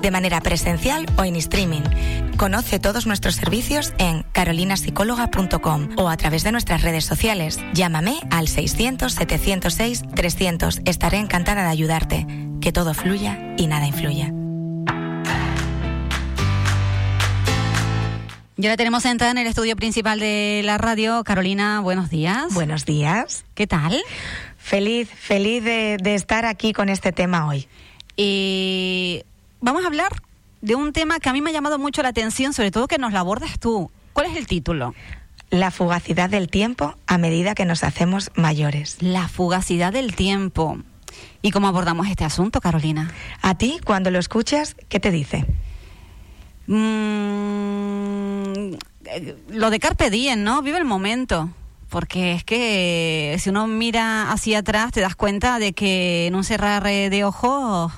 de manera presencial o en streaming. Conoce todos nuestros servicios en carolinapsicóloga.com o a través de nuestras redes sociales. Llámame al 600-706-300. Estaré encantada de ayudarte. Que todo fluya y nada influya. Ya la tenemos sentada en el estudio principal de la radio. Carolina, buenos días. Buenos días. ¿Qué tal? Feliz, feliz de, de estar aquí con este tema hoy. Y vamos a hablar de un tema que a mí me ha llamado mucho la atención, sobre todo que nos lo abordas tú. ¿Cuál es el título? La fugacidad del tiempo a medida que nos hacemos mayores. La fugacidad del tiempo. ¿Y cómo abordamos este asunto, Carolina? A ti, cuando lo escuchas, ¿qué te dice? Mm, lo de Carpe Diem, ¿no? Vive el momento. Porque es que si uno mira hacia atrás te das cuenta de que en un cerrar de ojos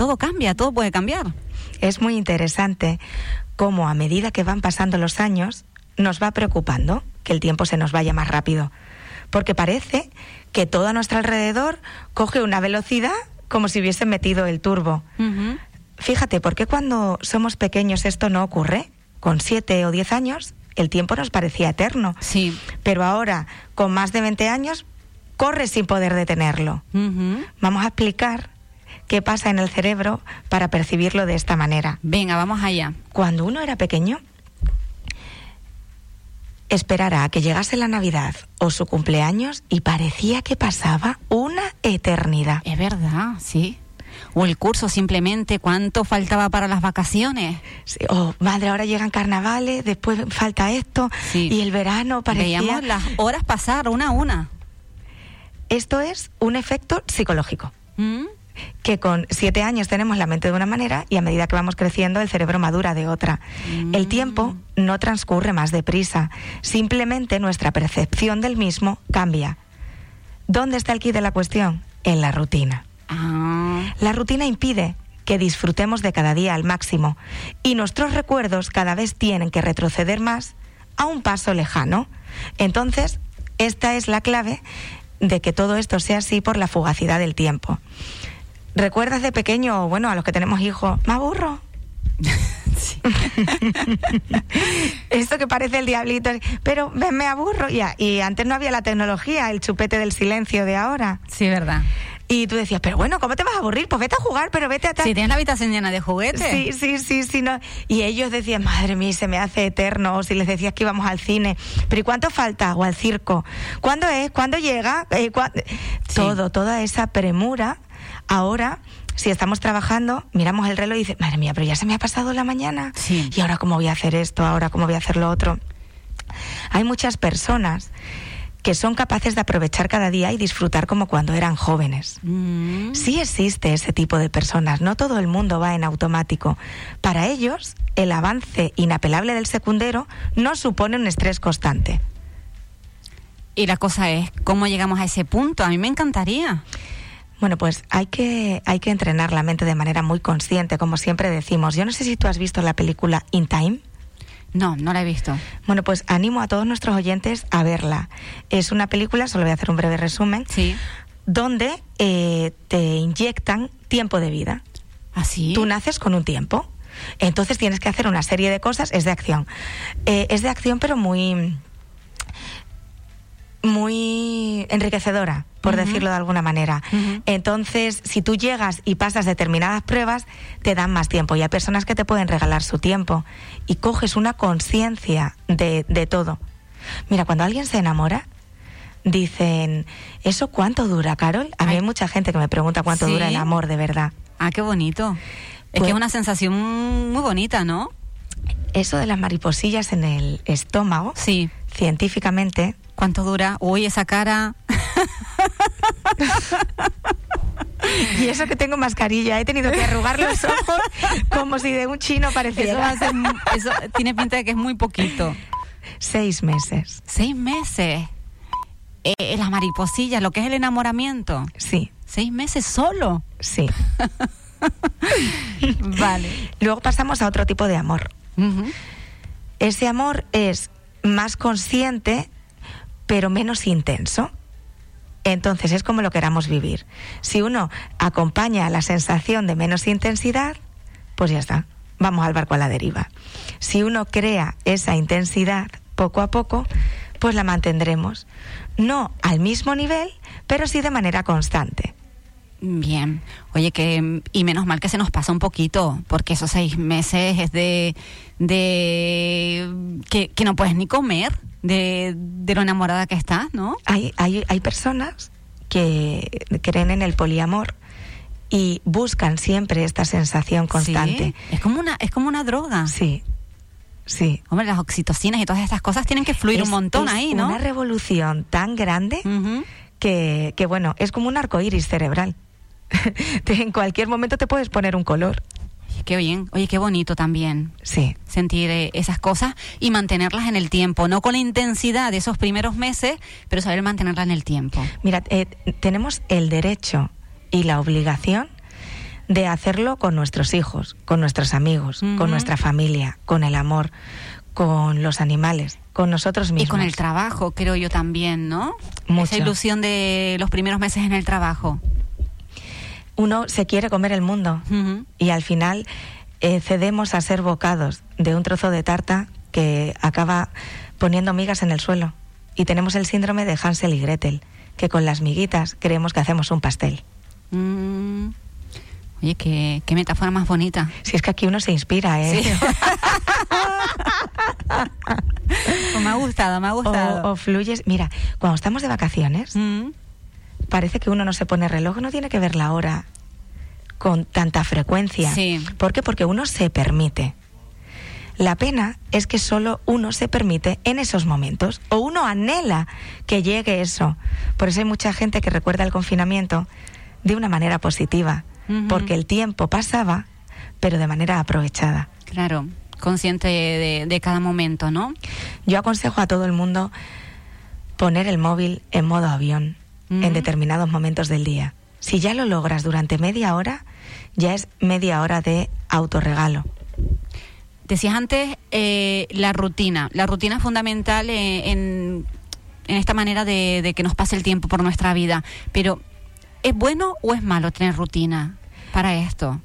todo cambia, todo puede cambiar. Es muy interesante cómo a medida que van pasando los años nos va preocupando que el tiempo se nos vaya más rápido. Porque parece que todo a nuestro alrededor coge una velocidad como si hubiese metido el turbo. Fíjate, ¿por qué cuando somos pequeños esto no ocurre? Con siete o diez años el tiempo nos parecía eterno. Sí. Pero ahora, con más de 20 años, corre sin poder detenerlo. Vamos a explicar qué pasa en el cerebro para percibirlo de esta manera. Venga, vamos allá. Cuando uno era pequeño, esperara a que llegase la Navidad o su cumpleaños y parecía que pasaba una eternidad. Es verdad, sí. O el curso simplemente, ¿cuánto faltaba para las vacaciones? Sí, oh, madre, ahora llegan carnavales, después falta esto Sí. y el verano parecía... Veíamos las horas pasar una a una. Esto es un efecto psicológico. ¿Mm? Que con siete años tenemos la mente de una manera y a medida que vamos creciendo el cerebro madura de otra. El tiempo no transcurre más deprisa, simplemente nuestra percepción del mismo cambia. ¿Dónde está el quid de la cuestión? En la rutina. Ah, La rutina impide que disfrutemos de cada día al máximo y nuestros recuerdos cada vez tienen que retroceder más a un paso lejano. Entonces, esta es la clave de que todo esto sea así por la fugacidad del tiempo. ¿Recuerdas de pequeño, bueno, a los que tenemos hijos, me aburro? Esto que parece el diablito, pero me, me aburro. Ya, y antes no había la tecnología, el chupete del silencio de ahora. sí, verdad. Y tú decías, pero bueno, ¿cómo te vas a aburrir? Pues vete a jugar, pero vete a. Si tienes la habitación llena de juguetes. Sí, sí, sí, sí. No. Y ellos decían, madre mía, se me hace eterno. O si les decías que íbamos al cine. Pero ¿y cuánto falta? O al circo. ¿Cuándo es? ¿Cuándo llega? Eh, Todo, toda esa premura. Ahora, si estamos trabajando, miramos el reloj y dices, madre mía, pero ya se me ha pasado la mañana. Sí. Y ahora, ¿cómo voy a hacer esto? Ahora, ¿cómo voy a hacer lo otro? Hay muchas personas que son capaces de aprovechar cada día y disfrutar como cuando eran jóvenes. Mm. Sí existe ese tipo de personas, no todo el mundo va en automático. Para ellos, el avance inapelable del secundero no supone un estrés constante. Y la cosa es, ¿cómo llegamos a ese punto? A mí me encantaría. Bueno, pues hay que, hay que entrenar la mente de manera muy consciente, como siempre decimos. Yo no sé si tú has visto la película In Time. No, no la he visto. Bueno, pues animo a todos nuestros oyentes a verla. Es una película, solo voy a hacer un breve resumen, Sí. donde eh, te inyectan tiempo de vida. ¿Así? Tú naces con un tiempo. Entonces tienes que hacer una serie de cosas, es de acción. Eh, es de acción, pero muy muy enriquecedora, por decirlo de alguna manera. Entonces, si tú llegas y pasas determinadas pruebas, te dan más tiempo. Y hay personas que te pueden regalar su tiempo. Y coges una conciencia de, de todo. Mira, cuando alguien se enamora, dicen, ¿eso cuánto dura, Carol? A mí Ay. hay mucha gente que me pregunta cuánto ¿Sí? dura el amor, de verdad. Ah, qué bonito. Es Pues- que es una sensación muy bonita, ¿no? Eso de las mariposillas en el estómago, Sí. científicamente, ¿Cuánto dura? Uy, esa cara. Y eso que tengo mascarilla, he tenido que arrugar los ojos como si de un chino pareciera. Eso, eso tiene pinta de que es muy poquito. Seis meses. Seis meses. Eh, las mariposillas, lo que es el enamoramiento. Sí. Seis meses solo. Sí. vale. Luego pasamos a otro tipo de amor. Ese amor es más consciente, pero menos intenso. Entonces es como lo queramos vivir. Si uno acompaña la sensación de menos intensidad, pues ya está, vamos al barco a la deriva. Si uno crea esa intensidad poco a poco, pues la mantendremos. No al mismo nivel, pero sí de manera constante. Bien, oye, que y menos mal que se nos pasa un poquito, porque esos seis meses es de, de que, no puedes ni comer de, de, lo enamorada que estás, ¿no? Hay, hay, hay personas que creen en el poliamor y buscan siempre esta sensación constante. es como una, es como una droga. Sí. Sí. Hombre, las oxitocinas y todas estas cosas tienen que fluir un montón ahí, ¿no? Una revolución tan grande que, que, bueno, es como un arco iris cerebral. en cualquier momento te puedes poner un color. Qué bien, oye, qué bonito también. Sí. Sentir eh, esas cosas y mantenerlas en el tiempo, no con la intensidad de esos primeros meses, pero saber mantenerlas en el tiempo. Mira, eh, tenemos el derecho y la obligación de hacerlo con nuestros hijos, con nuestros amigos, con nuestra familia, con el amor, con los animales, con nosotros mismos. Y con el trabajo, creo yo también, ¿no? Mucha Esa ilusión de los primeros meses en el trabajo uno se quiere comer el mundo y al final eh, cedemos a ser bocados de un trozo de tarta que acaba poniendo migas en el suelo. Y tenemos el síndrome de Hansel y Gretel, que con las miguitas creemos que hacemos un pastel. Mm. Oye, qué, metáfora más bonita. Si es que aquí uno se inspira, ¿eh? Pues me ha gustado, me ha gustado. O, fluyes. Mira, cuando estamos de vacaciones, mm parece que uno no se pone reloj, no tiene que ver la hora con tanta frecuencia. Sí. ¿Por qué? Porque uno se permite. La pena es que solo uno se permite en esos momentos o uno anhela que llegue eso. Por eso hay mucha gente que recuerda el confinamiento de una manera positiva, porque el tiempo pasaba, pero de manera aprovechada. Claro, consciente de, de cada momento, ¿no? Yo aconsejo a todo el mundo poner el móvil en modo avión en determinados momentos del día. Si ya lo logras durante media hora, ya es media hora de autorregalo. Decías antes eh, la rutina. La rutina es fundamental eh, en, en, esta manera de, de, que nos pase el tiempo por nuestra vida. Pero, ¿es bueno o es malo tener rutina para esto?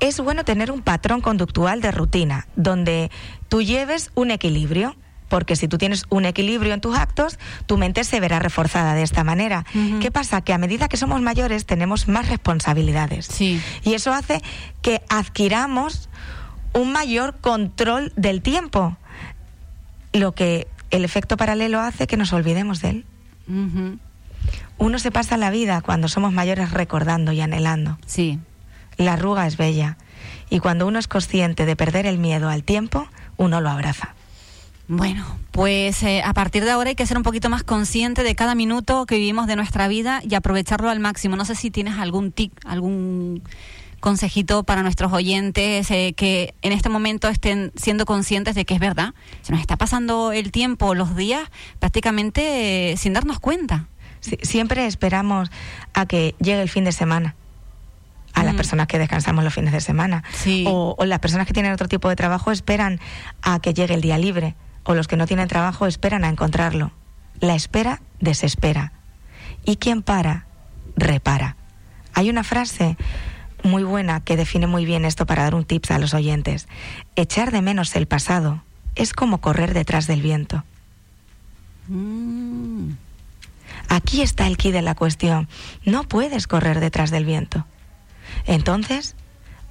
Es bueno tener un patrón conductual de rutina, donde tú lleves un equilibrio porque si tú tienes un equilibrio en tus actos, tu mente se verá reforzada de esta manera. ¿Qué pasa? Que a medida que somos mayores tenemos más responsabilidades. Sí. Y eso hace que adquiramos un mayor control del tiempo, lo que el efecto paralelo hace que nos olvidemos de él. Uno se pasa la vida cuando somos mayores recordando y anhelando. Sí. La arruga es bella y cuando uno es consciente de perder el miedo al tiempo, uno lo abraza. Bueno, pues eh, a partir de ahora hay que ser un poquito más consciente de cada minuto que vivimos de nuestra vida y aprovecharlo al máximo. No sé si tienes algún tip, algún consejito para nuestros oyentes eh, que en este momento estén siendo conscientes de que es verdad. Se nos está pasando el tiempo, los días, prácticamente eh, sin darnos cuenta. siempre esperamos a que llegue el fin de semana a las mm. personas que descansamos los fines de semana. O, o, las personas que tienen otro tipo de trabajo esperan a que llegue el día libre o los que no tienen trabajo esperan a encontrarlo. La espera desespera. Y quien para, repara. Hay una frase muy buena que define muy bien esto para dar un tips a los oyentes. Echar de menos el pasado es como correr detrás del viento. Mm. Aquí está el quid de la cuestión. No puedes correr detrás del viento. Entonces,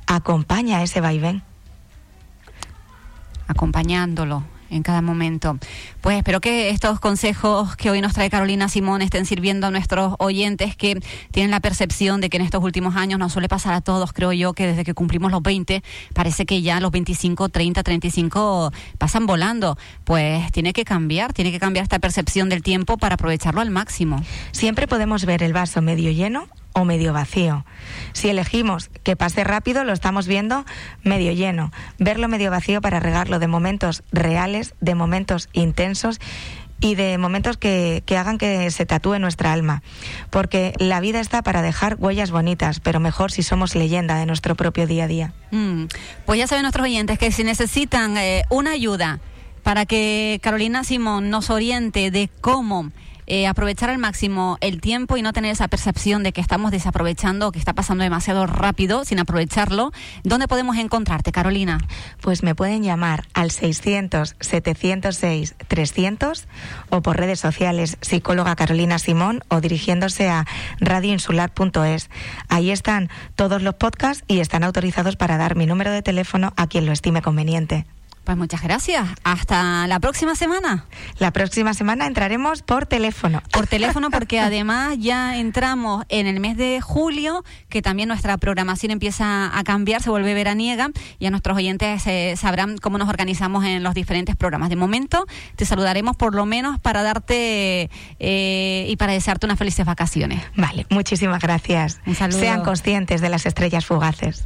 acompaña ese vaivén. Acompañándolo, en cada momento. Pues espero que estos consejos que hoy nos trae Carolina Simón estén sirviendo a nuestros oyentes que tienen la percepción de que en estos últimos años nos suele pasar a todos, creo yo, que desde que cumplimos los 20, parece que ya los 25, 30, 35 pasan volando. Pues tiene que cambiar, tiene que cambiar esta percepción del tiempo para aprovecharlo al máximo. Siempre podemos ver el vaso medio lleno o medio vacío. Si elegimos que pase rápido, lo estamos viendo medio lleno. Verlo medio vacío para regarlo de momentos reales, de momentos intensos y de momentos que, hagan que se tatúe nuestra alma. Porque la vida está para dejar huellas bonitas, pero mejor si somos leyenda de nuestro propio día a día. Mm, pues ya saben nuestros oyentes que si necesitan eh, una ayuda para que Carolina Simón nos oriente de cómo eh, aprovechar al máximo el tiempo y no tener esa percepción de que estamos desaprovechando, que está pasando demasiado rápido sin aprovecharlo. ¿Dónde podemos encontrarte, Carolina? Pues me pueden llamar al 600-706-300 o por redes sociales psicóloga Carolina Simón o dirigiéndose a radioinsular.es. Ahí están todos los podcasts y están autorizados para dar mi número de teléfono a quien lo estime conveniente. Pues muchas gracias. Hasta la próxima semana. La próxima semana entraremos por teléfono. Por teléfono porque además ya entramos en el mes de julio, que también nuestra programación empieza a cambiar, se vuelve veraniega y a nuestros oyentes eh, sabrán cómo nos organizamos en los diferentes programas. De momento te saludaremos por lo menos para darte eh, y para desearte unas felices vacaciones. Vale, muchísimas gracias. Un saludo. Sean conscientes de las estrellas fugaces.